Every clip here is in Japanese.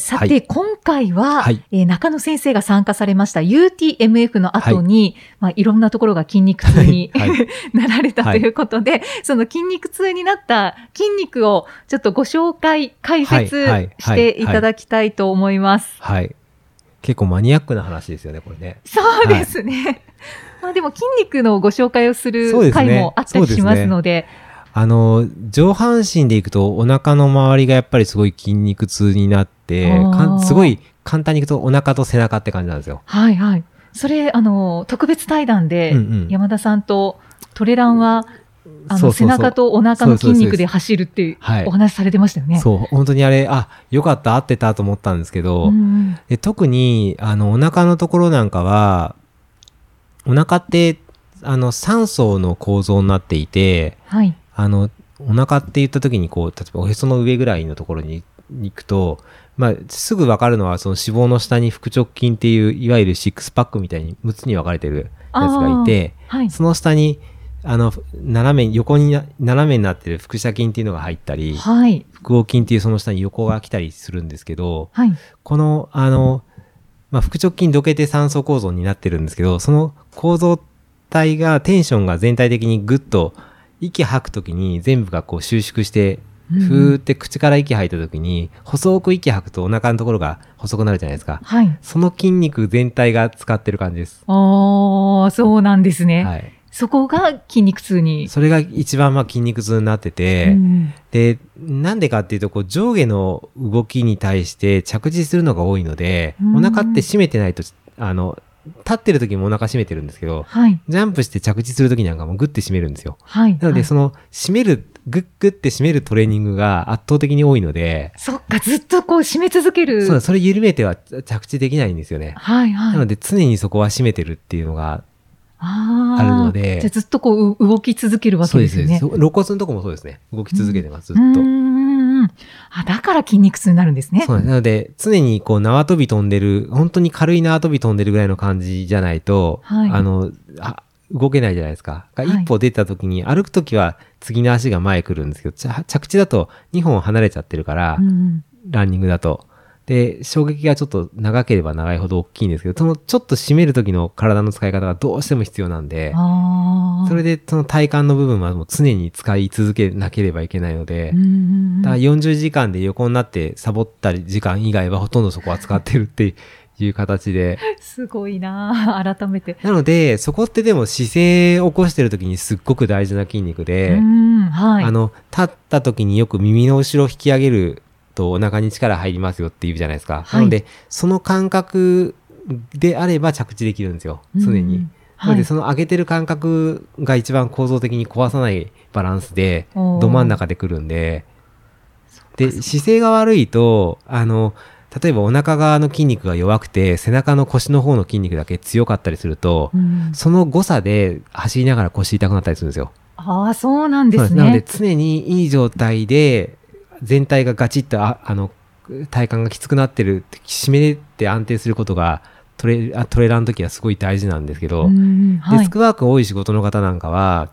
さて、はい。今回は、はい。えー中野先生が参加されました UTMF の後に、い。まあ、いろんなところが筋肉痛に、なられたということで、その筋肉痛になった筋肉をちょっとご紹介、解説してい。ただきたいと思います。はい。結構マニアックな話ですよねこれね。そうですね。まあでも筋肉のご紹介をする回もあったりしますので、あの上半身でいくとお腹の周りがやっぱりすごい筋肉痛になってすごい簡単にいくとお腹と背中って感じなんですよ。はいはい。それ、あの、特別対談で、山田さんとトレランは、あの、背中とお腹の筋肉で走るっていうはい。お話されてましたよね。そう。本当にあれあよかった合ってたと思ったんですけど、うんで特にあのお腹のところなんかはお腹ってあの3層の構造になっていてはい。あのお腹って言った時にこう例えばおへその上ぐらいのところに行くと、まあ、すぐ分かるのはその脂肪の下に腹直筋っていういわゆるシックスパックみたいに6つに分かれてるやつがいてはい。その下にあの斜め横にな斜めになってる腹斜筋っていうのが入ったりはい。腹横筋っていうその下に横が来たりするんですけど、はい。この、あの、まあ、腹直筋どけて酸素構造になってるんですけど、その構造体が、テンションが全体的にグッと、息吐くときに全部がこう収縮して、うんふーって口から息吐いたときに、細く息吐くとお腹のところが細くなるじゃないですか。はい。その筋肉全体が使ってる感じです。ああ、そうなんですね。はい。そこが筋肉痛に。それが一番まあ筋肉痛になってて、うんで、なんでかっていうと、こう上下の動きに対して着地するのが多いので、うんお腹って締めてないと、あの、立ってる時もお腹締めてるんですけど、はい。ジャンプして着地する時なんかもグッて締めるんですよ。はい。なので、はいその締める、グッグッて締めるトレーニングが圧倒的に多いので、そっか、ずっとこう締め続ける。そうそれ緩めては着地できないんですよね。はいはい。なので常にそこは締めてるっていうのが、あるのでじゃあずっとこうう動き続けるわけですね。そう露骨のとこもそうですね。動き続けてます、うずっと。あ、だから筋肉痛になるんですね。そうなので、常にこう縄跳び飛んでる、本当に軽い縄跳び飛んでるぐらいの感じじゃないと、はいあの、あ動けないじゃないですか。がはい一歩出た時に、歩く時は次の足が前来るんですけど、着地だと2本離れちゃってるから、うんランニングだと。で、衝撃がちょっと長ければ長いほど大きいんですけど、そのちょっと締める時の体の使い方がどうしても必要なんで、それでその体幹の部分はもう常に使い続けなければいけないので、だから40時間で横になってサボったり時間以外はほとんどそこは使ってるっていう形で。すごいなあ改めて。なので、そこってでも姿勢を起こしてる時にすっごく大事な筋肉で、うんはい。あの、立った時によく耳の後ろを引き上げるとお腹に力入りますよって言うじゃないですか。はいなので、その感覚であれば着地できるんですよ。常に。うんなので、はいその上げてる感覚が一番構造的に壊さないバランスで、ど真ん中で来るんで、で、姿勢が悪いと、あの、例えばお腹側の筋肉が弱くて、背中の腰の方の筋肉だけ強かったりすると、うんその誤差で走りながら腰痛くなったりするんですよ。ああ、そうなんですそうなのでね。常にいい状態で、全体がガチッと、ああの、体幹がきつくなってる、締めて安定することが、トレあトレーラーの時はすごい大事なんですけど、うんはいデスクワーク多い仕事の方なんかは、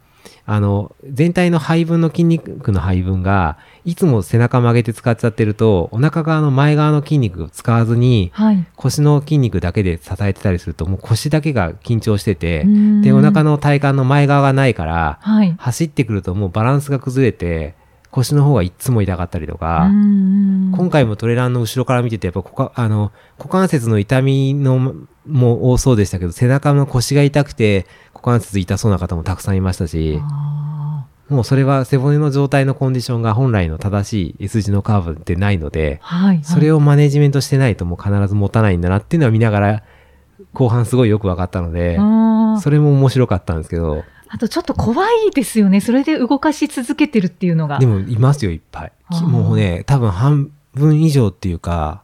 あの、全体の配分の筋肉の配分が、いつも背中曲げて使っちゃってると、お腹側の前側の筋肉を使わずに、はい。腰の筋肉だけで支えてたりすると、もう腰だけが緊張してて、うんで、お腹の体幹の前側がないから、はい。走ってくるともうバランスが崩れて、腰の方がいっつも痛かったりとか、うん今回もトレランの後ろから見てて、やっぱ股関あの股関節の痛みのも多そうでしたけど、背中の腰が痛くて、股関節痛そうな方もたくさんいましたし、あもうそれは背骨の状態のコンディションが本来の正しい S 字のカーブでないのでー、はい。それを、をマネジメントしてないともう必ず持たないんだなっていうのは見ながら、後半すごいよく分かったので、それも面白かったんですけど、あとちょっと怖いですよね。それで動かし続けてるっていうのが。でもいますよ、いっぱい。もうね、多分半分以上っていうか、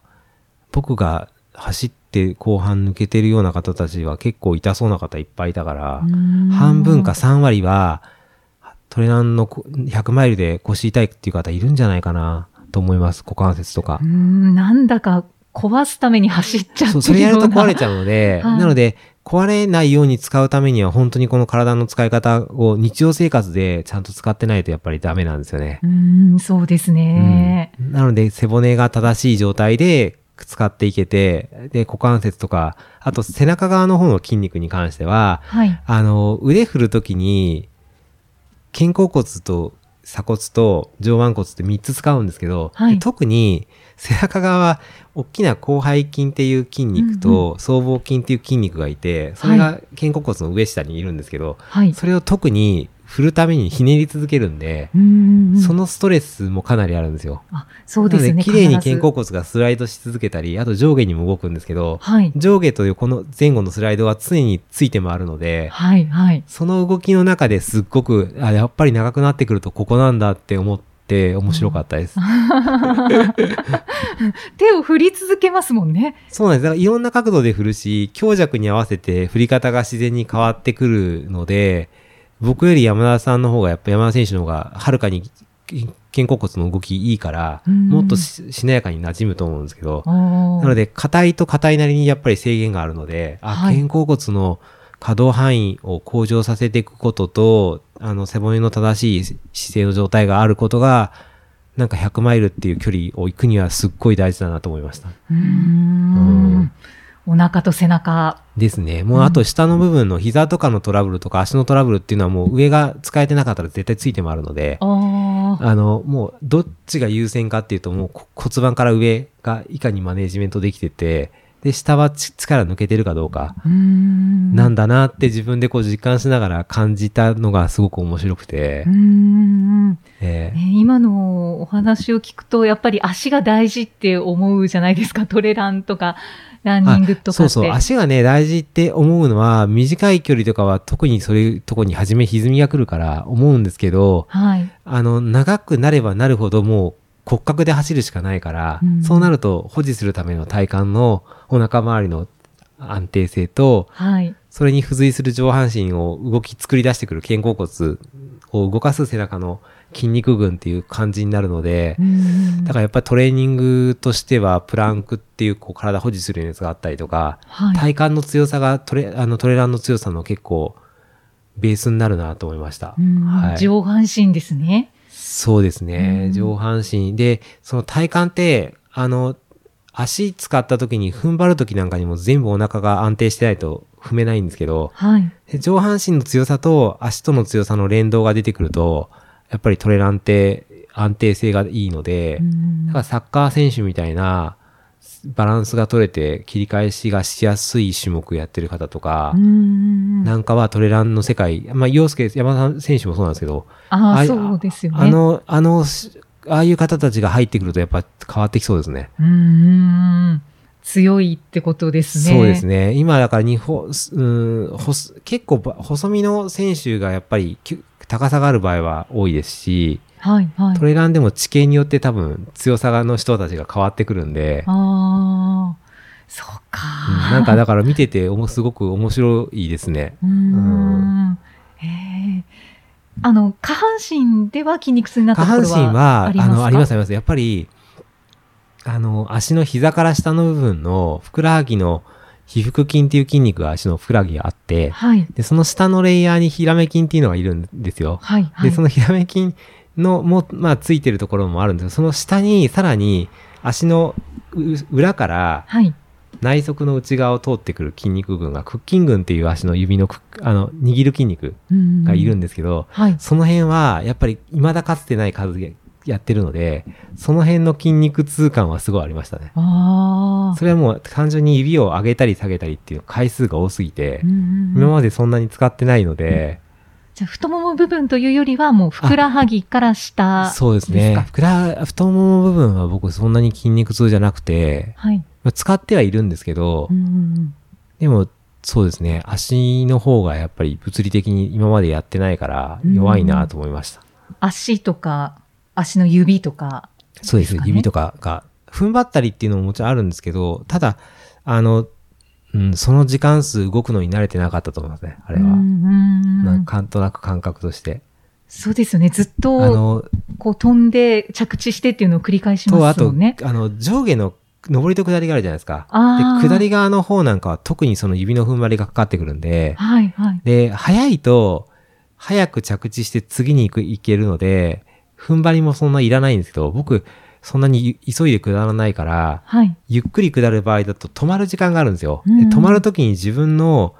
僕が走って後半抜けてるような方たちは結構痛そうな方いっぱいいたから、うん半分か3割はトレランのこ100マイルで腰痛いっていう方いるんじゃないかなと思います。股関節とかう。んなんだか壊すために走っちゃってるような。そう、それやると壊れちゃうので、はいなので、壊れないように使うためには、本当にこの体の使い方を日常生活でちゃんと使ってないとやっぱりダメなんですよね。うん、そうですね。うんなので、背骨が正しい状態で使っていけて、で、股関節とか、あと背中側の方の筋肉に関しては、はい。あの、腕振るときに、肩甲骨と鎖骨と上腕骨って3つ使うんですけど、はいで特に背中側は大きな広背筋っていう筋肉と僧帽筋っていう筋肉がいて、それが肩甲骨の上下にいるんですけど、はい。それを特に振るためにひねり続けるんで、うんそのストレスもかなりあるんですよ。あ、そうですね。なので、綺麗に肩甲骨がスライドし続けたり、あと上下にも動くんですけど、はい。上下というこの前後のスライドは常について回るので、はい、はい。その動きの中ですっごく、あ、やっぱり長くなってくるとここなんだって思って面白かったです。手を振り続けますもんね。そうなんです。だからいろんな角度で振るし、強弱に合わせて振り方が自然に変わってくるので、僕より山田さんの方が、やっぱ山田選手の方がはるかに肩甲骨の動きいいから、うんもっとししなやかに馴染むと思うんですけど、ななので、硬いと硬いなりにやっぱり制限があるので、あ、はい肩甲骨の可動範囲を向上させていくことと、あの、背骨の正しい姿勢の状態があることが、なんか100マイルっていう距離を行くにはすっごい大事だなと思いました。うーん。お腹と背中。ですね。もうあと下の部分の膝とかのトラブルとか足のトラブルっていうのはもう上が使えてなかったら絶対ついてもあるので、あの、もうどっちが優先かっていうともうこ骨盤から上がいかにマネジメントできてて、で、下はち力抜けてるかどうか。なんだなって自分でこう実感しながら感じたのがすごく面白くて。えーね今のお話を聞くと、やっぱり足が大事って思うじゃないですか。トレランとか、ランニングとか。そうそう、足がね、大事って思うのは、短い距離とかは特にそういうとこに初め歪みが来るから思うんですけど、はい。あの、長くなればなるほどもう骨格で走るしかないから、うんそうなると保持するための体幹のお腹周りの安定性と、はい。それに付随する上半身を動き作り出してくる肩甲骨を動かす背中の筋肉群っていう感じになるので、うんだからやっぱりトレーニングとしてはプランクっていうこう体保持するやつがあったりとか、はい。体幹の強さがトレあのトレランの強さの結構ベースになるなと思いました。うんはい、上半身ですね。そうですね、うん。上半身。でその体幹ってあの足使った時に踏ん張る時なんかにも全部お腹が安定してないと踏めないんですけどはい。で上半身の強さと足との強さの連動が出てくるとやっぱりトレランって安定性がいいので、うん。だからサッカー選手みたいなバランスが取れて切り返しがしやすい種目やってる方とか、うんなんかはトレランの世界、まあ、洋介、山田選手もそうなんですけど、ああ、いそうですよね。あの、あの、しああいう方たちが入ってくるとやっぱ変わってきそうですね。うーん。強いってことですね。そうですね。今だから日本、うん、ほす結構ば細身の選手がやっぱり高さがある場合は多いですし、はい、はいト。レランでも地形によって多分強さの人たちが変わってくるんで、ああ、そうか。うんなんかだから見てておもすごく面白いですね。うーん。へえ。あの、下半身では筋肉痛になった下ところは半身は、あの、ありますあります。やっぱり、あの、足の膝から下の部分のふくらはぎの皮腹筋っていう筋肉が足のふくらはぎがあって、はい。で、その下のレイヤーにヒラメ筋っていうのがいるんですよ。はい。はい。で、そのヒラメ筋のも、まあ、ついてるところもあるんですけど、その下にさらに足のう裏からはい。内側の内側を通ってくる筋肉群が、屈筋群っていう足の指のく、あの、握る筋肉がいるんで。ですけど、はい。その辺は、やっぱり未だかつてない数でやってるので、その辺の筋肉痛感はすごいありましたね。それはもう単純に指を上げたり下げたりっていう回数が多すぎてうん、うんうん今までそんなに使ってないので、じゃあ太もも部分というよりはもうふくらはぎから下そうです。ねふくら、太もも部分は僕そんなに筋肉痛じゃなくて、はい。まあ使ってはいるんですけどでもそうですね、足の方がやっぱり物理的に今までやってないから弱いなと思いました。足とか足の指とか。そうです指とかが、踏ん張ったりっていうのももちろんあるんですけど、ただ、あの、うん、その時間数動くのに慣れてなかったと思いますね、あれは。うんうんうんなんかなんとなく感覚として。そうですよね。ずっあと、の、こう飛んで着地してっていうのを繰り返しと、あと、ますもんね。あの、上下の上りと下りがあるじゃないですか。で、下り側の方なんかは特にその指の踏ん張りがかかってくるんで、はいはい。で、早いと、早く着地して次に行く、行けるので、踏ん張りもそんないらないんですけど、僕、そんなに急いで下らないから、はい。ゆっくり下る場合だと止まる時間があるんですよ。うんで止まる時に自分の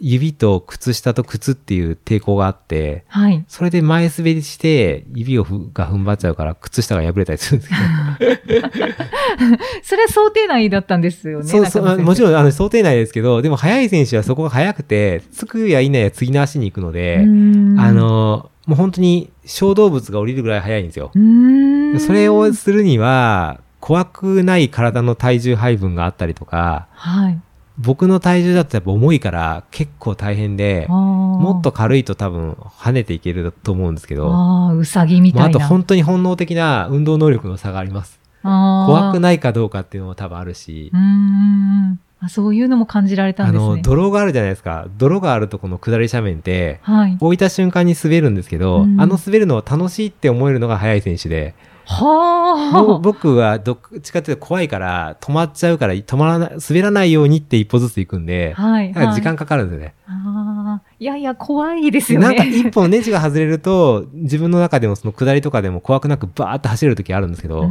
指と靴下と靴っていう抵抗があって、はい。それで前滑りして指をふが踏ん張っちゃうから靴下が破れたりするんですけど。それは想定内だったんですよね。そうそう、もちろんあの想定内ですけど、でも速い選手はそこが速くて、つくやいなや次の足に行くので、うんあ、の、もう本当に小動物が降りるぐらい速いんですよ。それをするには、怖くない体の体重配分があったりとか、はい。僕の体重だとやっぱ重いから結構大変で、ももっと軽いと多分跳ねていけると思うんですけど、ああ、うさぎみたいな。本当に本能的な運動能力の差があります。怖くないかどうかっていうのも多分あるしう、あ。そういうのも感じられたんあですね。の、泥があるじゃないですか。泥があるとこの下り斜面って、はい。置いた瞬間に滑るんですけど、うんあの滑るのを楽しいって思えるのが速い選手で、はぼあ。僕はどっちかっていうと怖いから止まっちゃうから止まらない、滑らないようにって一歩ずつ行くんで、はい。だから時間はいかかるんですよね。ああ。いやいや、怖いですよね。なんか一本ネジが外れると、自分の中でもその下りとかでも怖くなくバーって走れる時あるんですけど、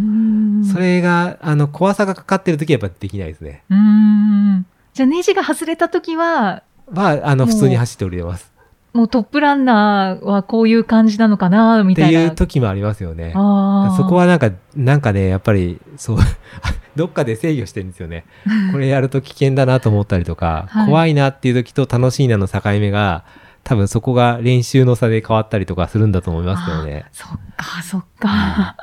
それが、あの、怖さがかかってる時はやっぱできないですね。うーん。じゃあ、ネジが外れたときは、は、あの、普通に走って降りれます。もうトップランナーはこういう感じなのかな、みってたいな。いう時もありますよね。そこはなんか、なんかね、やっぱり、そう、どっかで制御してるんですよね。これやると危険だなと思ったりとか、はい怖いなっていう時と楽しいなの境目が、多分そこが練習の差で変わったりとかするんだと思いますけどね。そっか、そっか。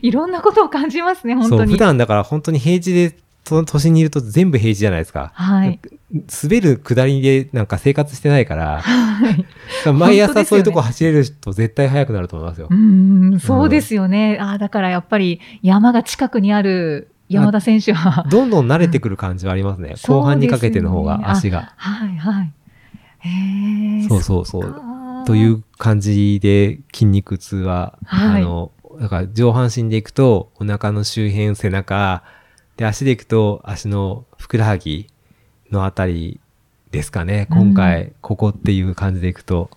いろんなことを感じますね、本当に。普段だから本当に平地で、その都心にいると全部平地じゃないですか。はい。滑る下りでなんか生活してないから、はい。毎朝そういうとこ走れると絶対速くなると思いますよう。ーん、そうですよね。ああ、だからやっぱり山が近くにある山田選手は。どんどん慣れてくる感じはありますね。後半にかけての方が足が。はいはい。へえ。そうそうそうという感じで筋肉痛は、はいあの、だから上半身でいくとお腹の周辺、背中、で足でいくと足のふくらはぎのあたりですかね。うん今回、ここっていう感じでいくと。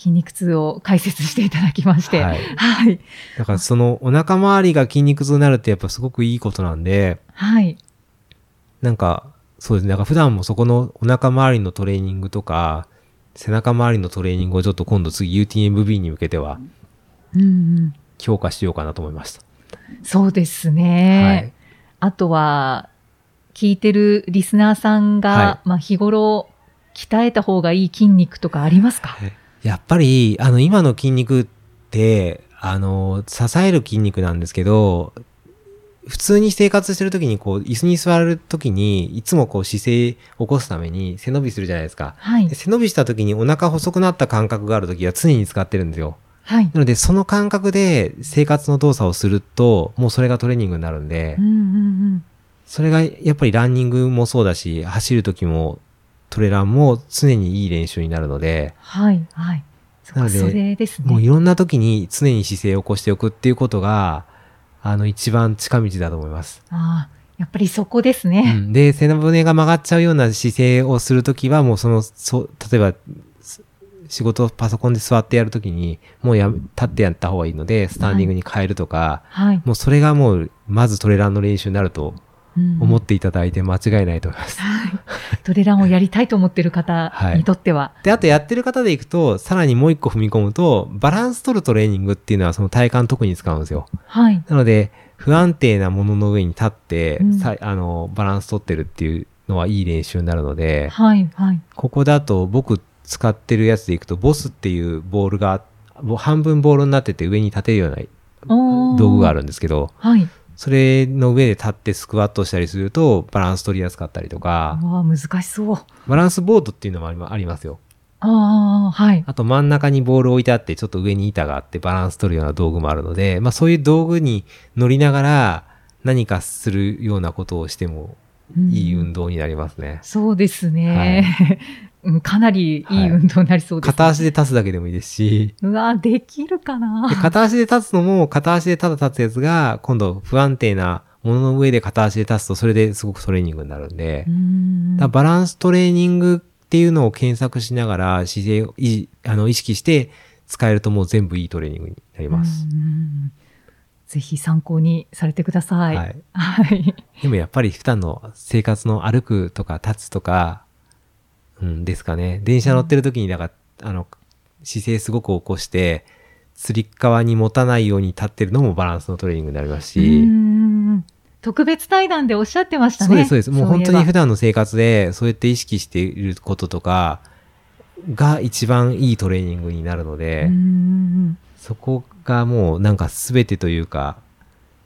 筋肉痛を解説していただきまして。ははいい。だからそのお腹周りが筋肉痛になるってやっぱすごくいいことなんで、はい。なんか、そうですね。なんか普段もそこのお腹周りのトレーニングとか、背中周りのトレーニングをちょっと今度次 UTMB に向けては。強化しようかなと思いました。そうですね。あとは、聞いてるリスナーさんが、はまあ日頃鍛えた方がいい筋肉とかありますか？はい。やっぱり、あの、今の筋肉って、あの、支える筋肉なんですけど、普通に生活してる時にこう、椅子に座る時に、いつもこう姿勢を起こすために背伸びするじゃないですか。はいで。背伸びした時にお腹細くなった感覚がある時は常に使ってるんですよ。はい。なので、その感覚で生活の動作をすると、もうそれがトレーニングになるんでうん、うんうん。それがやっぱりランニングもそうだし、走る時もトレランも常にいい練習になるので、はい。はい。そなのでそれですね。もういろんな時に常に姿勢を起こしておくっていうことが、あの、一番近道だと思います。ああ、やっぱりそこですうね。ん、で、背骨が曲がっちゃうような姿勢をするときは、もうその、そう、例えば、す仕事パソコンで座ってやるときに、もうやめ、立ってやった方がいいので、スタンディングに変えるとか、はい。もうそれがもう、まずトレランの練習になるとうん思っていただいて間違いないと思います。はい。トレランをやりたいと思ってる方にとっては。で、あとやってる方でいくと、さらにもう一個踏み込むと、バランス取るトレーニングっていうのはその体幹特に使うんですよ。はい。なので、不安定なものの上に立って、うんさあの、バランス取ってるっていうのはいい練習になるので、はい。はい。ここだと僕使ってるやつでいくと、ボスっていうボールが、ぼ半分ボールになってて上に立てるような道具があるんですけど、はい。それの上で立ってスクワットしたりするとバランス取りやすかったりとか、あ難しそう。バランスボードっていうのもありますよ。ああ、はい。あと真ん中にボール置いてあって、ちょっと上に板があってバランス取るような道具もあるので、まあそういう道具に乗りながら何かするようなことをしてもうんいい運動になりますね。そうですね。うんかなりいい運動になりそうです、ね片足で立つだけでもいいですし、うわ、できるかなで片足で立つのも、片足でただ立つやつが、今度不安定なものの上で片足で立つと、それですごくトレーニングになるんで、うんバランストレーニングっていうのを検索しながら姿勢をいあの意識して使えるともう全部いいトレーニングになります。うんぜひ参考にされてください。はい。はい。でもやっぱり普段の生活の歩くとか立つとか、うんですかね。電車乗ってる時に、だから、あの、姿勢すごく起こして、つり革に持たないように立ってるのもバランスのトレーニングになりますし、うん特別対談でおっしゃってましたね。そうです、そうです。もう本当に普段段の生活で、そうやって意識していることとか、が一番いいトレーニングになるので、うんそこがもうなんか全てというか、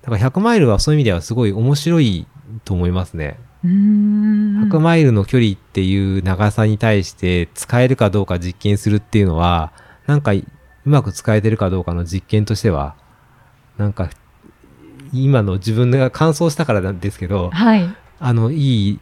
だから100マイルはそういう意味ではすごい面白いと思いますね。うん100マイルの距離っていう長さに対して使えるかどうか実験するっていうのは、なんかうまく使えてるかどうかの実験としては、なんか今の自分が完走したからなんですけど、はい。あの、いい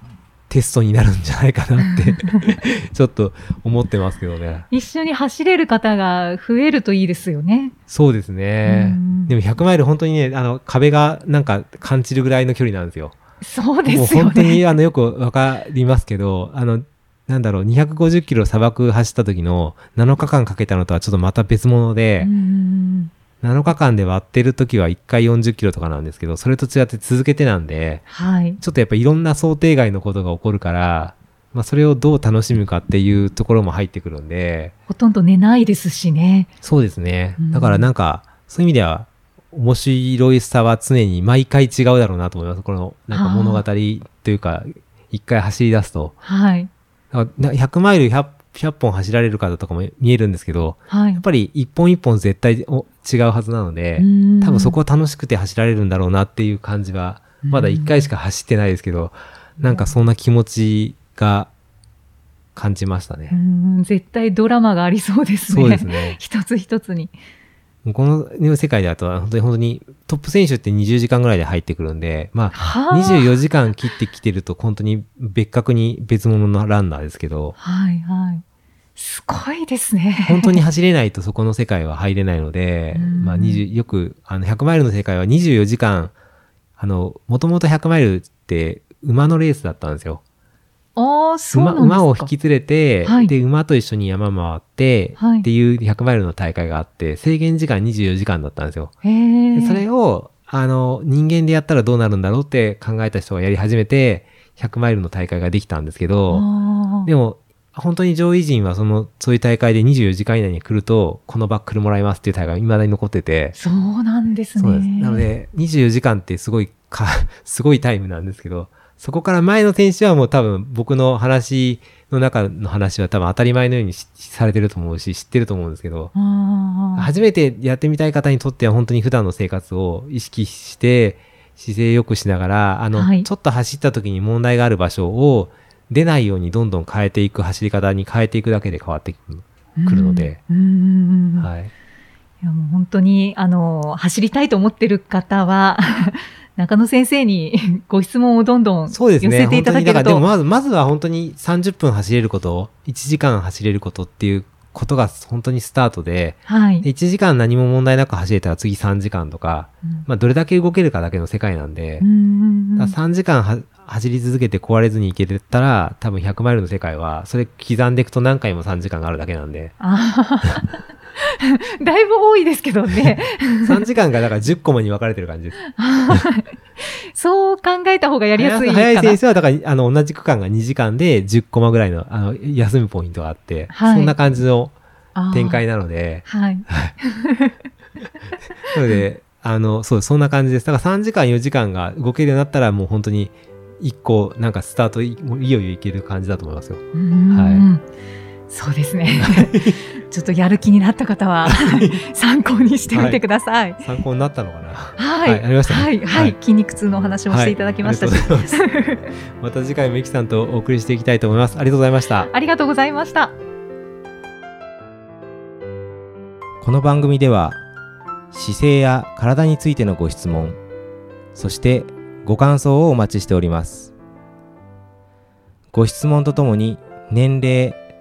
テストになるんじゃないかなって、ちょっと思ってますけどね。一緒に走れる方が増えるといいですよね。そうですねうん。でも100マイル本当にね、あの、壁がなんか感じるぐらいの距離なんですよ。そうですよね。本当にあの、よくわかりますけど、あの、なんだろう、250キロ砂漠走った時の7日間かけたのとはちょっとまた別物でう、ん7日間で割ってる時は1回40キロとかなんですけど、それと違って続けてなんで、はい。ちょっとやっぱいろんな想定外のことが起こるから、まあそれをどう楽しむかっていうところも入ってくるんで、ほとんど寝ないですしね。そうですねうん。だからなんか、そういう意味では、面白いさは常に毎回違うだろうなと思います。この、なんか物語というか、一回走り出すと。はい。だからな100マイル 100, 100本走られる方とかも見えるんですけど、はいやっ。ぱり一本一本絶対お違うはずなので、うん多分そこは楽しくて走られるんだろうなっていう感じは、まだ一回しか走ってないですけど、なんかそんな気持ちが感じましたうね。ん絶対ドラマがありそうですね。そうですね。一つ一つに。この世界だと本当に本当にトップ選手って20時間ぐらいで入ってくるんで、まあ、はあ24時間切ってきてると本当に別格に別物のランナーですけど、はいはい。すごいですね。本当に走れないとそこの世界は入れないので、うんまあ20、よく、あの、100マイルの世界は24時間、あの、もともと100マイルって馬のレースだったんですよ。ああ、そうなんですか。馬馬を引き連れて、はいで、馬と一緒に山回って、はいっていう100マイルの大会があって、制限時間24時間だったんですよ。それを、あの、人間でやったらどうなるんだろうって考えた人がやり始めて、100マイルの大会ができたんですけど、でも、本当に上位陣はその、そういう大会で24時間以内に来ると、このバックルもらいますっていう大会が未だに残ってて、そうなんですね。なので、24時間ってすごいか、すごいタイムなんですけど、そこから前の選手はもう多分僕の話の中の話は多分当たり前のようにしされてると思うし、知ってると思うんですけど、初めてやってみたい方にとっては本当に普段の生活を意識して姿勢良くしながら、あの、はい。ちょっと走った時に問題がある場所を出ないようにどんどん変えていく走り方に変えていくだけで変わってくるので、はい。いやもう本当に、あの、走りたいと思ってる方は、中野先生に ご質問をどんどん寄そうですね。せていただける本当にだからでもと。まず、まずは本当に30分走れること、1時間走れることっていうことが本当にスタートで、はい。で1時間何も問題なく走れたら次3時間とか、うんまあどれだけ動けるかだけの世界なんで、うんうんうんだから3時間は走り続けて壊れずにいけてたら、多分100マイルの世界は、それ刻んでいくと何回も3時間があるだけなんで、だいぶ多いですけどね。3時間がだから10コマに分かれてる感じです。そう考えた方がやりやすいかな。速い選手は、だから、あの、同じ区間が2時間で10コマぐらいの、あの、休むポイントがあって、はいそんな感じの展開なので、はい。なので、あの、そう、そんな感じです。だから3時間、4時間が動けるようになったら、もう本当に、一個、なんかスタートい、いよいよいける感じだと思いますよ。うんはそうですね。ちょっとやる気になった方は参考にしてみてください。参考になったのかな？はい。はいありましたねはい。ははいい。筋肉痛のお話もしていただきましたますまた次回もイキさんとお送りしていきたいと思います。ありがとうございました。ありがとうございました。この番組では姿勢や体についてのご質問そしてご感想をお待ちしておりますご質問とともに年齢、